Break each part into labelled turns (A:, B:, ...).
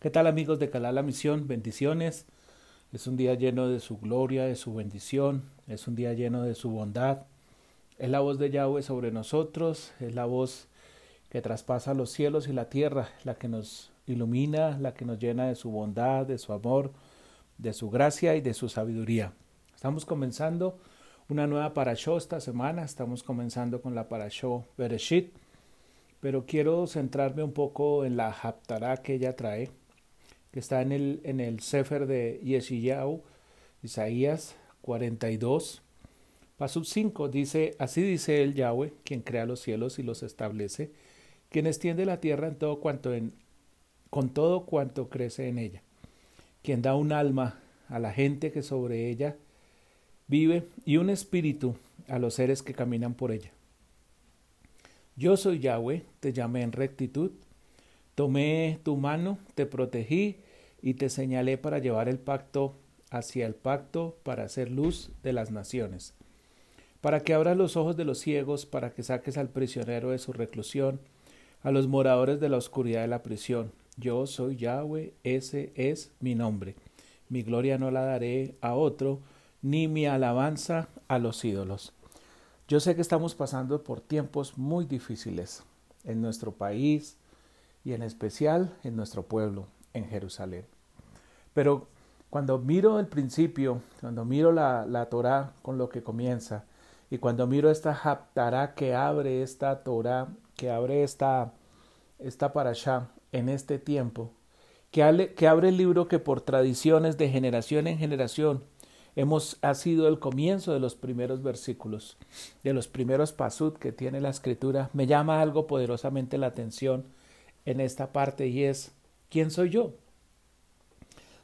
A: ¿Qué tal amigos de Calá la Misión? Bendiciones. Es un día lleno de su gloria, de su bendición, es un día lleno de su bondad. Es la voz de Yahweh sobre nosotros, es la voz que traspasa los cielos y la tierra, la que nos ilumina, la que nos llena de su bondad, de su amor, de su gracia y de su sabiduría. Estamos comenzando una nueva parashó esta semana, estamos comenzando con la parashó Bereshit, pero quiero centrarme un poco en la haptará que ella trae que está en el, en el Sefer de Yeshiyahu, Isaías 42, paso 5, dice, así dice el Yahweh, quien crea los cielos y los establece, quien extiende la tierra en todo cuanto en, con todo cuanto crece en ella, quien da un alma a la gente que sobre ella vive y un espíritu a los seres que caminan por ella. Yo soy Yahweh, te llamé en rectitud, Tomé tu mano, te protegí y te señalé para llevar el pacto hacia el pacto para hacer luz de las naciones, para que abras los ojos de los ciegos, para que saques al prisionero de su reclusión, a los moradores de la oscuridad de la prisión. Yo soy Yahweh, ese es mi nombre. Mi gloria no la daré a otro, ni mi alabanza a los ídolos. Yo sé que estamos pasando por tiempos muy difíciles en nuestro país, y en especial en nuestro pueblo, en Jerusalén. Pero cuando miro el principio, cuando miro la, la Torah con lo que comienza, y cuando miro esta Haptará que abre esta Torah, que abre esta, esta parashá en este tiempo, que, que abre el libro que por tradiciones de generación en generación hemos ha sido el comienzo de los primeros versículos, de los primeros pasud que tiene la escritura, me llama algo poderosamente la atención en esta parte y es, ¿quién soy yo?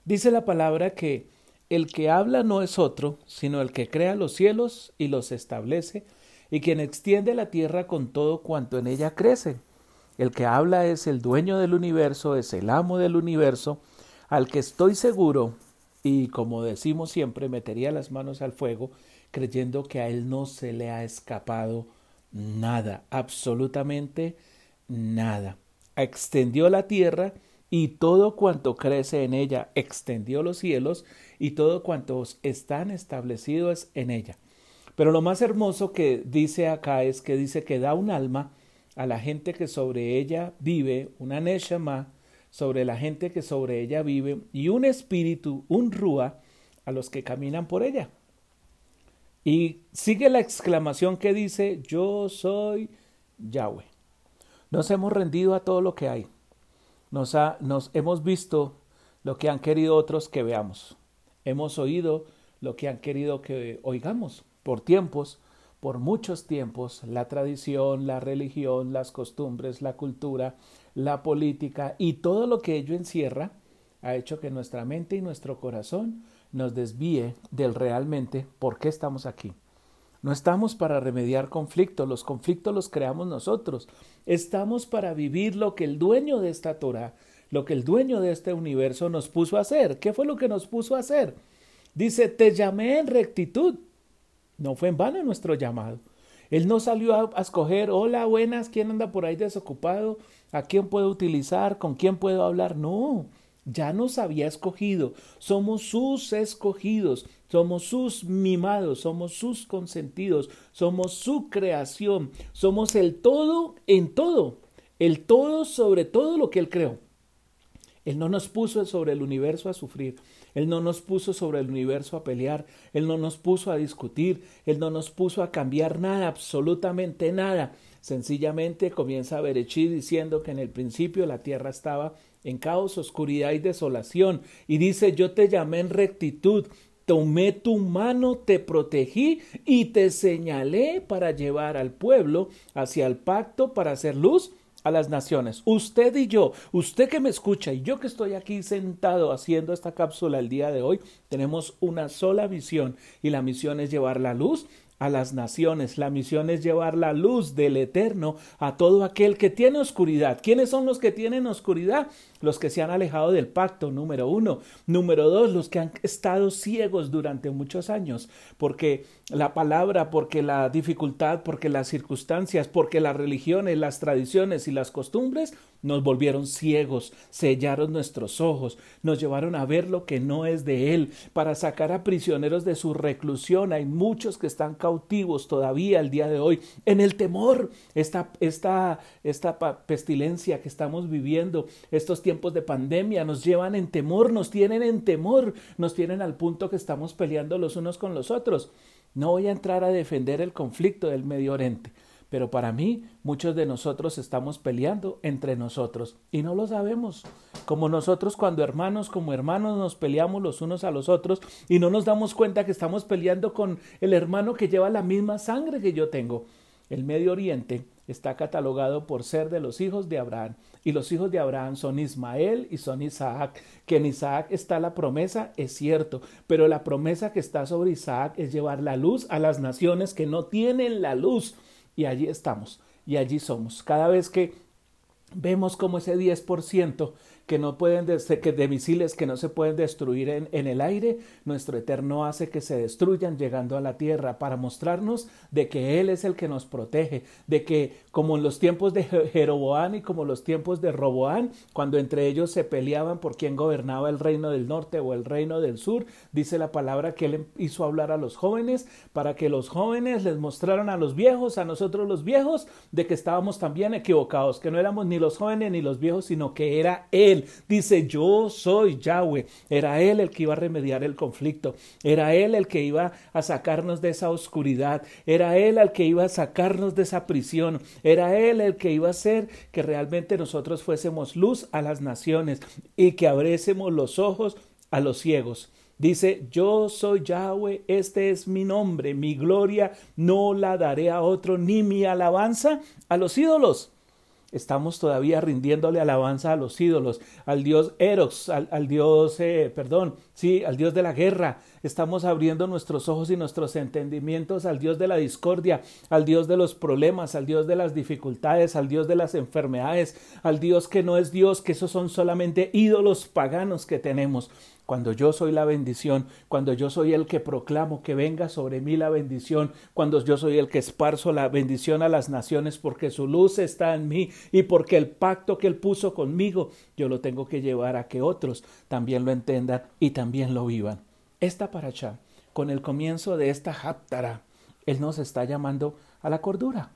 A: Dice la palabra que el que habla no es otro, sino el que crea los cielos y los establece, y quien extiende la tierra con todo cuanto en ella crece. El que habla es el dueño del universo, es el amo del universo, al que estoy seguro, y como decimos siempre, metería las manos al fuego, creyendo que a él no se le ha escapado nada, absolutamente nada extendió la tierra y todo cuanto crece en ella, extendió los cielos y todo cuanto están establecidos en ella. Pero lo más hermoso que dice acá es que dice que da un alma a la gente que sobre ella vive, una neshama sobre la gente que sobre ella vive y un espíritu, un rúa a los que caminan por ella. Y sigue la exclamación que dice, yo soy Yahweh. Nos hemos rendido a todo lo que hay. Nos, ha, nos hemos visto lo que han querido otros que veamos. Hemos oído lo que han querido que oigamos por tiempos, por muchos tiempos, la tradición, la religión, las costumbres, la cultura, la política y todo lo que ello encierra ha hecho que nuestra mente y nuestro corazón nos desvíe del realmente por qué estamos aquí. No estamos para remediar conflictos, los conflictos los creamos nosotros. Estamos para vivir lo que el dueño de esta Torah, lo que el dueño de este universo nos puso a hacer. ¿Qué fue lo que nos puso a hacer? Dice, te llamé en rectitud. No fue en vano nuestro llamado. Él no salió a, a, escoger, hola, buenas, ¿quién anda por ahí desocupado? ¿A quién puedo utilizar? ¿Con quién puedo hablar? No, ya nos había escogido. Somos sus escogidos. Somos sus mimados, somos sus consentidos, somos su creación, somos el todo en todo, el todo sobre todo lo que Él creó. Él no nos puso sobre el universo a sufrir, Él no nos puso sobre el universo a pelear, Él no nos puso a discutir, Él no nos puso a cambiar nada, absolutamente nada. Sencillamente comienza Berechí diciendo que en el principio la tierra estaba en caos, oscuridad y desolación, y dice yo te llamé en rectitud, tomé tu mano, te protegí y te señalé para llevar al pueblo hacia el pacto para hacer luz a las naciones. Usted y yo, usted que me escucha y yo que estoy aquí sentado haciendo esta cápsula el día de hoy, tenemos una sola misión y la misión es llevar la luz a las naciones. La misión es llevar la luz del eterno a todo aquel que tiene oscuridad. ¿Quiénes son los que tienen oscuridad? Los que se han alejado del pacto, número uno. Número dos, los que han estado ciegos durante muchos años, porque la palabra, porque la dificultad, porque las circunstancias, porque las religiones, las tradiciones y las costumbres nos volvieron ciegos, sellaron nuestros ojos, nos llevaron a ver lo que no es de Él, para sacar a prisioneros de su reclusión. Hay muchos que están cautivos todavía el día de hoy en el temor. Esta, esta, esta pestilencia que estamos viviendo, estos tiempos de pandemia, nos llevan en temor, nos tienen en temor, nos tienen al punto que estamos peleando los unos con los otros. No voy a entrar a defender el conflicto del Medio Oriente, pero para mí muchos de nosotros estamos peleando entre nosotros y no lo sabemos. Como nosotros cuando hermanos como hermanos nos peleamos los unos a los otros y no nos damos cuenta que estamos peleando con el hermano que lleva la misma sangre que yo tengo. El Medio Oriente está catalogado por ser de los hijos de Abraham. Y los hijos de Abraham son Ismael y son Isaac. Que en Isaac está la promesa, es cierto, pero la promesa que está sobre Isaac es llevar la luz a las naciones que no tienen la luz. Y allí estamos, y allí somos. Cada vez que vemos como ese 10% que no pueden que de misiles que no se pueden destruir en, en, el aire, nuestro Eterno hace que se destruyan llegando a la tierra para mostrarnos de que Él es el que nos protege, de que como en los tiempos de Jeroboán y como los tiempos de Roboán, cuando entre ellos se peleaban por quién gobernaba el reino del norte o el reino del sur, dice la palabra que Él hizo hablar a los jóvenes para que los jóvenes les mostraran a los viejos, a nosotros los viejos, de que estábamos también equivocados, que no éramos ni los jóvenes ni los viejos, sino que era Él Dice, yo soy Yahweh. Era Él el que iba a remediar el conflicto. Era Él el que iba a sacarnos de esa oscuridad. Era Él el que iba a sacarnos de esa prisión. Era Él el que iba a hacer que realmente nosotros fuésemos luz a las naciones y que abriésemos los ojos a los ciegos. Dice, yo soy Yahweh, este es mi nombre, mi gloria no la daré a otro, ni mi alabanza a los ídolos estamos todavía rindiéndole alabanza a los ídolos, al dios Eros, al, dios, eh, perdón, sí, al dios de la guerra. Estamos abriendo nuestros ojos y nuestros entendimientos al dios de la discordia, al dios de los problemas, al dios de las dificultades, al dios de las enfermedades, al dios que no es dios, que esos son solamente ídolos paganos que tenemos cuando yo soy la bendición, cuando yo soy el que proclamo que venga sobre mí la bendición, cuando yo soy el que esparzo la bendición a las naciones porque su luz está en mí y porque el pacto que él puso conmigo, yo lo tengo que llevar a que otros también lo entendan y también lo vivan. Esta paracha, con el comienzo de esta haptara, él nos está llamando a la cordura,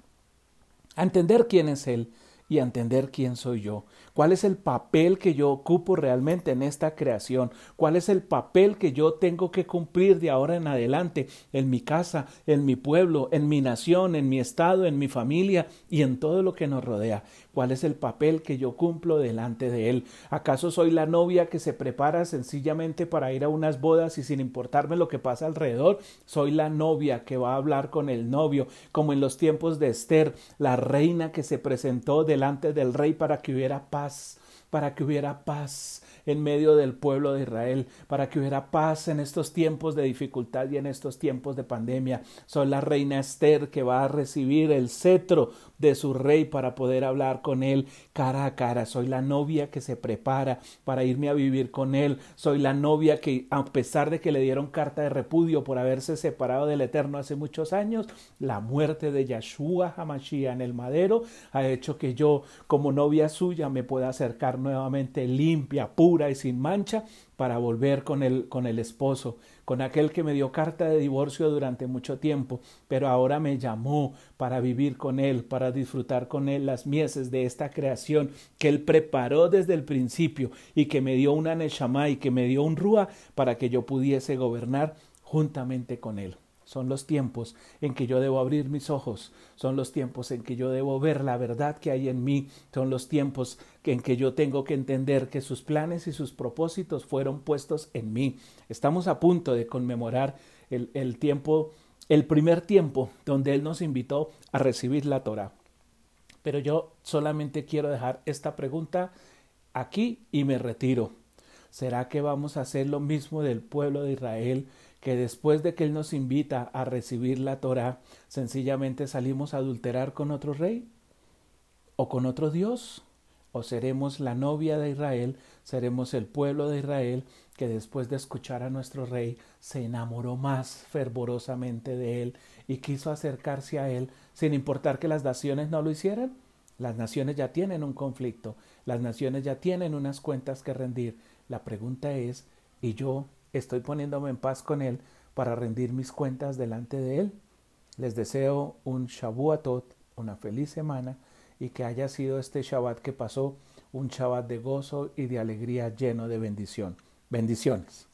A: a entender quién es él y a entender quién soy yo, cuál es el papel que yo ocupo realmente en esta creación, cuál es el papel que yo tengo que cumplir de ahora en adelante en mi casa, en mi pueblo, en mi nación, en mi estado, en mi familia y en todo lo que nos rodea. ¿Cuál es el papel que yo cumplo delante de Él? ¿Acaso soy la novia que se prepara sencillamente para ir a unas bodas y sin importarme lo que pasa alrededor? Soy la novia que va a hablar con el novio, como en los tiempos de Esther, la reina que se presentó delante del rey para que hubiera paz para que hubiera paz en medio del pueblo de Israel, para que hubiera paz en estos tiempos de dificultad y en estos tiempos de pandemia. Soy la reina Esther que va a recibir el cetro de su rey para poder hablar con él cara a cara. Soy la novia que se prepara para irme a vivir con él. Soy la novia que, a pesar de que le dieron carta de repudio por haberse separado del Eterno hace muchos años, la muerte de Yahshua Hamashiach en el madero ha hecho que yo, como novia suya, me pueda acercar nuevamente limpia, pura y sin mancha para volver con el, con el esposo, con aquel que me dio carta de divorcio durante mucho tiempo, pero ahora me llamó para vivir con él, para disfrutar con él las mieses de esta creación que él preparó desde el principio y que me dio una Neshama y que me dio un Rúa para que yo pudiese gobernar juntamente con él. Son los tiempos en que yo debo abrir mis ojos, son los tiempos en que yo debo ver la verdad que hay en mí, son los tiempos en que yo tengo que entender que sus planes y sus propósitos fueron puestos en mí. Estamos a punto de conmemorar el, el tiempo, el primer tiempo donde Él nos invitó a recibir la Torah. Pero yo solamente quiero dejar esta pregunta aquí y me retiro. ¿Será que vamos a hacer lo mismo del pueblo de Israel que después de que Él nos invita a recibir la Torah, sencillamente salimos a adulterar con otro rey o con otro Dios? ¿O seremos la novia de Israel, seremos el pueblo de Israel que después de escuchar a nuestro rey se enamoró más fervorosamente de él y quiso acercarse a él sin importar que las naciones no lo hicieran? Las naciones ya tienen un conflicto, las naciones ya tienen unas cuentas que rendir. La pregunta es, ¿y yo estoy poniéndome en paz con Él para rendir mis cuentas delante de Él? Les deseo un Shabuatot, una feliz semana y que haya sido este Shabbat que pasó un Shabbat de gozo y de alegría lleno de bendición. Bendiciones.